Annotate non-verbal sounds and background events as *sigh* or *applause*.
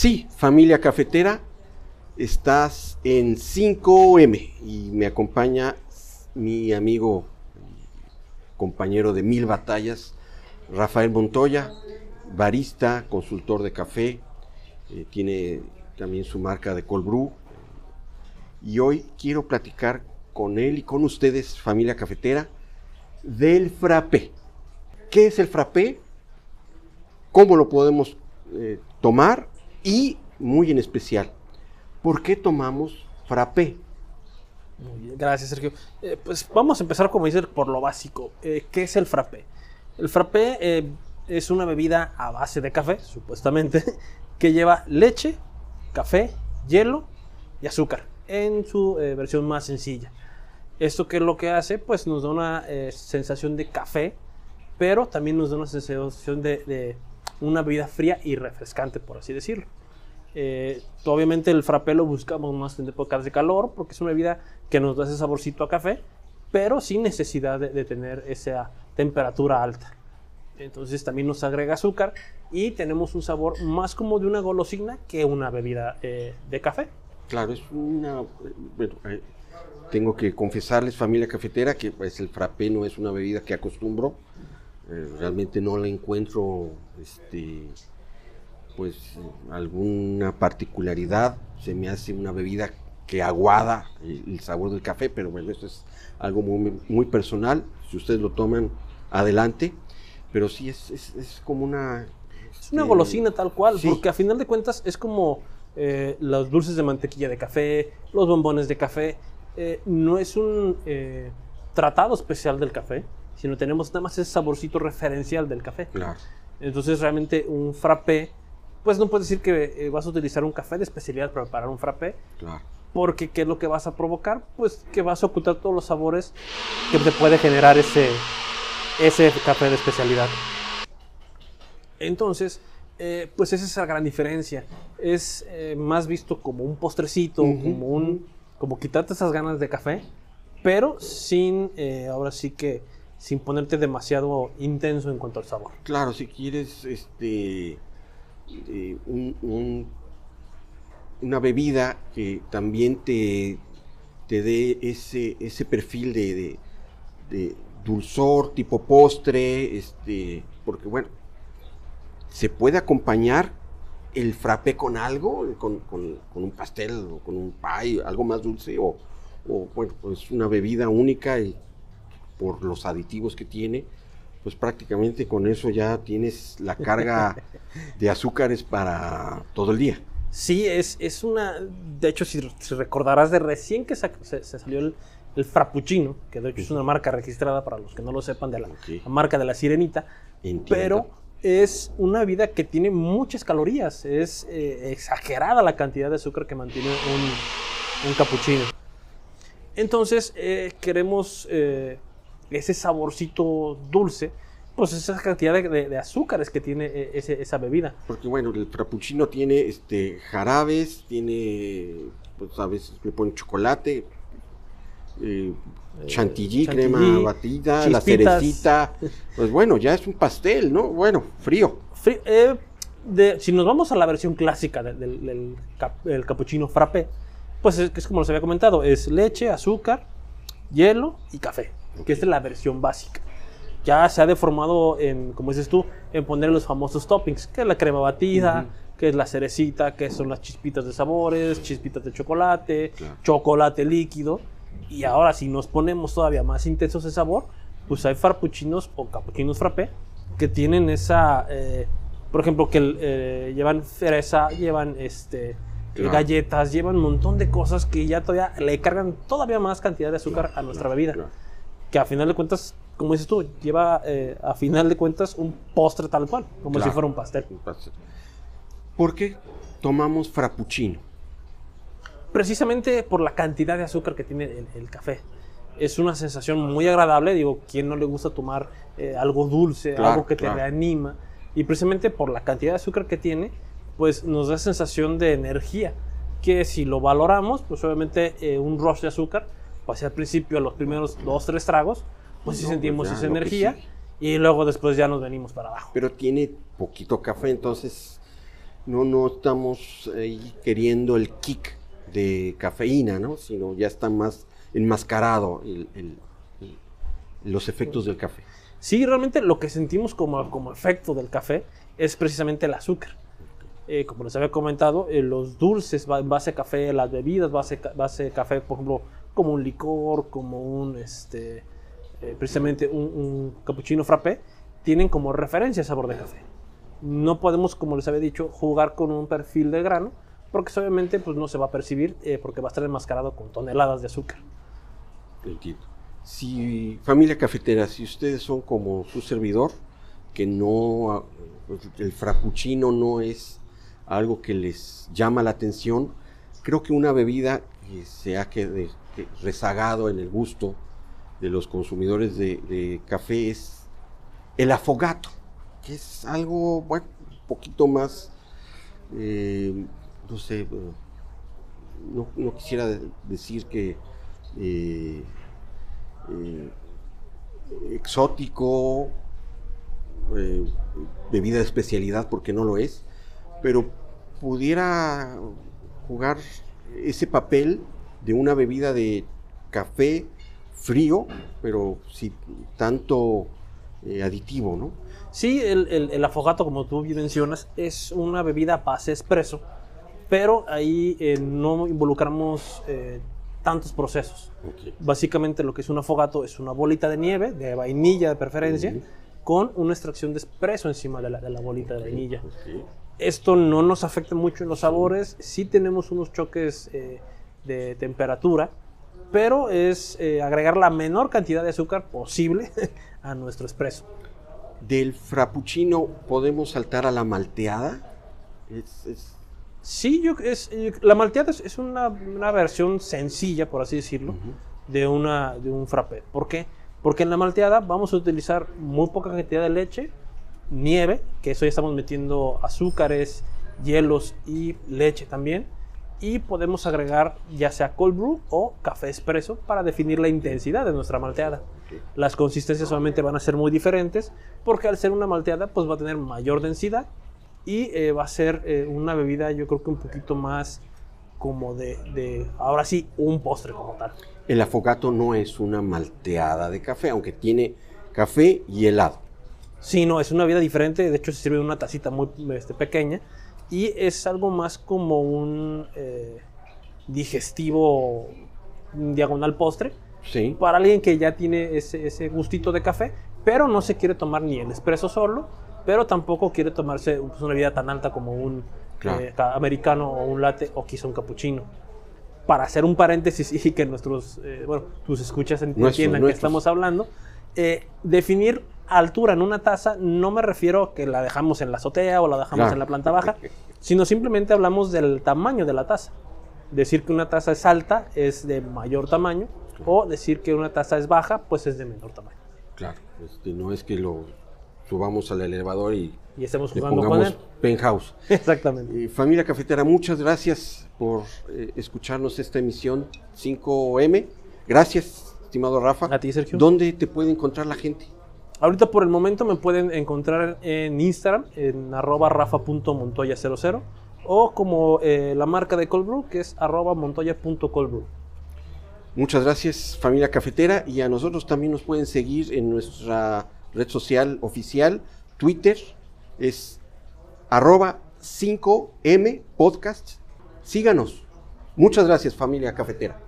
Sí, familia cafetera, estás en 5M y me acompaña mi amigo, compañero de mil batallas, Rafael Montoya, barista, consultor de café, eh, tiene también su marca de cold brew. Y hoy quiero platicar con él y con ustedes, familia cafetera, del frappé. ¿Qué es el frappé? ¿Cómo lo podemos eh, tomar? Y, muy en especial, ¿por qué tomamos frappé? Muy bien, gracias Sergio. Eh, pues vamos a empezar, como dices, por lo básico. Eh, ¿Qué es el frappé? El frappé eh, es una bebida a base de café, supuestamente, *laughs* que lleva leche, café, hielo y azúcar, en su versión más sencilla. ¿Esto qué es lo que hace? Pues nos da una sensación de café, pero también nos da una sensación de una bebida fría y refrescante, por así decirlo. Eh, obviamente el frappé lo buscamos más en épocas de calor porque es una bebida que nos da ese saborcito a café, pero sin necesidad de, tener esa temperatura alta. Entonces también nos agrega azúcar y tenemos un sabor más como de una golosina que una bebida eh, de café. Claro, es una... Bueno, eh, tengo que confesarles, familia cafetera, que pues, el frappé no es una bebida que acostumbro. Realmente no la encuentro este, pues alguna particularidad, se me hace una bebida que aguada el, sabor del café, pero bueno, eso es algo muy, muy personal, si ustedes lo toman, adelante, pero sí es, es, como una... Es una golosina tal cual, porque a final de cuentas es como eh, los dulces de mantequilla de café, los bombones de café, eh, no es un eh, tratado especial del café, sino tenemos nada más ese saborcito referencial del café. Claro. Entonces realmente un frappé pues no puedes decir que eh, vas a utilizar un café de especialidad para preparar un frappé. Claro. Porque ¿qué es lo que vas a provocar? Pues que vas a ocultar todos los sabores que te puede generar ese, ese café de especialidad. Entonces, eh, pues esa es la gran diferencia. Es eh, más visto como un postrecito, como un, como quitarte esas ganas de café, pero sin, ahora sí que, sin ponerte demasiado intenso en cuanto al sabor. Claro, si quieres, este, eh, una bebida que también te, te dé ese, ese perfil de, dulzor, tipo postre, este, porque bueno, se puede acompañar el frappé con algo, con, un pastel o con un pie, algo más dulce, o, o bueno, pues una bebida única y por los aditivos que tiene pues prácticamente con eso ya tienes la carga *laughs* de azúcares para todo el día. Sí, es, es una. De hecho, si, recordarás de recién que se, salió el, el, Frappuccino, que de hecho es una marca registrada para los que no lo sepan, de la, marca de la Sirenita. Pero es una vida que tiene muchas calorías. Es eh, exagerada la cantidad de azúcar que mantiene un, un cappuccino. Entonces, eh, queremos. Eh, ese saborcito dulce, pues esa cantidad de, azúcares que tiene eh, esa bebida. Porque bueno, el frappuccino tiene este jarabes, tiene, pues a veces le ponen chocolate, eh, eh, chantilly, crema batida, la cerecita. *laughs* Pues bueno, ya es un pastel, ¿no? Bueno, frío. si nos vamos a la versión clásica del, cappuccino frappé, pues es, es, como les había comentado, es leche, azúcar, hielo y café que es la versión básica. Ya se ha deformado en, como dices tú, en poner los famosos toppings, que es la crema batida, que es la cerecita, que son las chispitas de sabores, chispitas de chocolate, chocolate líquido. Y ahora si nos ponemos todavía más intensos de sabor, pues hay frappuccinos o cappuccinos frappé que tienen esa, eh, por ejemplo, que eh, llevan fresa, llevan este, galletas, llevan un montón de cosas que ya todavía le cargan todavía más cantidad de azúcar a nuestra bebida que a final de cuentas, como dices tú, lleva eh, a final de cuentas un postre tal cual, como si fuera un pastel. ¿Por qué tomamos frappuccino? Precisamente por la cantidad de azúcar que tiene el, café. Es una sensación muy agradable, digo, ¿quién no le gusta tomar eh, algo dulce, algo que te reanima? Y precisamente por la cantidad de azúcar que tiene, pues nos da sensación de energía, que si lo valoramos, pues obviamente eh, un rush de azúcar pues al principio, los primeros dos, tres tragos, pues sí sentimos pues esa energía y luego después ya nos venimos para abajo. Pero tiene poquito café, entonces no, no estamos ahí queriendo el kick de cafeína, ¿no? Sino ya está más enmascarado el- el- el- los efectos del café. Sí, realmente lo que sentimos como, como efecto del café es precisamente el azúcar. Eh, como les había comentado, eh, los dulces en base a café, las bebidas base, base café, por ejemplo, como un licor, como un, este, eh, precisamente un, un cappuccino frappé, tienen como referencia sabor de café. No podemos, como les había dicho, jugar con un perfil de grano, porque obviamente pues, no se va a percibir, eh, porque va a estar enmascarado con toneladas de azúcar. Entiendo. Si, familia cafetera, si ustedes son como su servidor, que no, pues, el frappuccino no es algo que les llama la atención, creo que una bebida que se ha qued- que- rezagado en el gusto de los consumidores de, café es el afogato, que es algo, bueno, un poquito más, eh, no sé, eh, no, quisiera de- decir que eh, eh, exótico, eh, bebida de especialidad, porque no lo es, pero pudiera jugar ese papel de una bebida de café frío, pero sin tanto eh, aditivo, ¿no? Sí, el, el, el afogato, como tú bien mencionas, es una bebida a base espresso, pero ahí eh, no involucramos eh, tantos procesos. Básicamente lo que es un afogato es una bolita de nieve, de vainilla de preferencia, con una extracción de espresso encima de la, de la bolita de vainilla. Esto no nos afecta mucho en los sabores, sí tenemos unos choques de temperatura, pero es eh, agregar la menor cantidad de azúcar posible *laughs* a nuestro espresso. Del frappuccino podemos saltar a la malteada. Es- es- Sí, yo, es, eh, la malteada es, es una, una versión sencilla, por así decirlo, de, una, de un frappé. ¿Por qué? Porque en la malteada vamos a utilizar muy poca cantidad de leche, nieve, que eso ya estamos metiendo azúcares, hielos y leche también. Y podemos agregar ya sea cold brew o café espresso para definir la intensidad de nuestra malteada. Las consistencias obviamente van a ser muy diferentes porque al ser una malteada pues va a tener mayor densidad y eh, va a ser eh, una bebida yo creo que un poquito más como de, de, ahora sí, un postre como tal. El afogato no es una malteada de café, aunque tiene café y helado. Sí, no, es una bebida diferente, de hecho se sirve en una tacita muy este, pequeña y es algo más como un eh, digestivo diagonal postre Sí. para alguien que ya tiene ese, ese gustito de café, pero no se quiere tomar ni el espresso solo, pero tampoco quiere tomarse pues, una bebida tan alta como un Claro. eh, ca- americano o un latte o quizá un cappuccino. Para hacer un paréntesis y que nuestros, eh, bueno, tus escuchas entiendan que nuestros. estamos hablando, definir altura en una taza no me refiero a que la dejamos en la azotea o la dejamos Claro. en la planta baja, sino simplemente hablamos del tamaño de la taza. Decir que una taza es alta es de mayor tamaño o decir que una taza es baja pues es de menor tamaño. Claro. Este, no es que lo subamos al elevador y Y estemos le jugando con él. penthouse. *laughs* Exactamente. Eh, familia cafetera, muchas gracias por eh, escucharnos esta emisión 5M. Gracias, estimado Rafa. A ti, Sergio. ¿Dónde te puede encontrar la gente? Ahorita por el momento me pueden encontrar en Instagram en arroba rafa.montoya00 o como eh, la marca de Cold Brew que es arroba montoya.coldbrew. Muchas gracias, familia cafetera, y a nosotros también nos pueden seguir en nuestra red social oficial, Twitter, es arroba 5M podcast. Síganos. Muchas gracias, familia cafetera.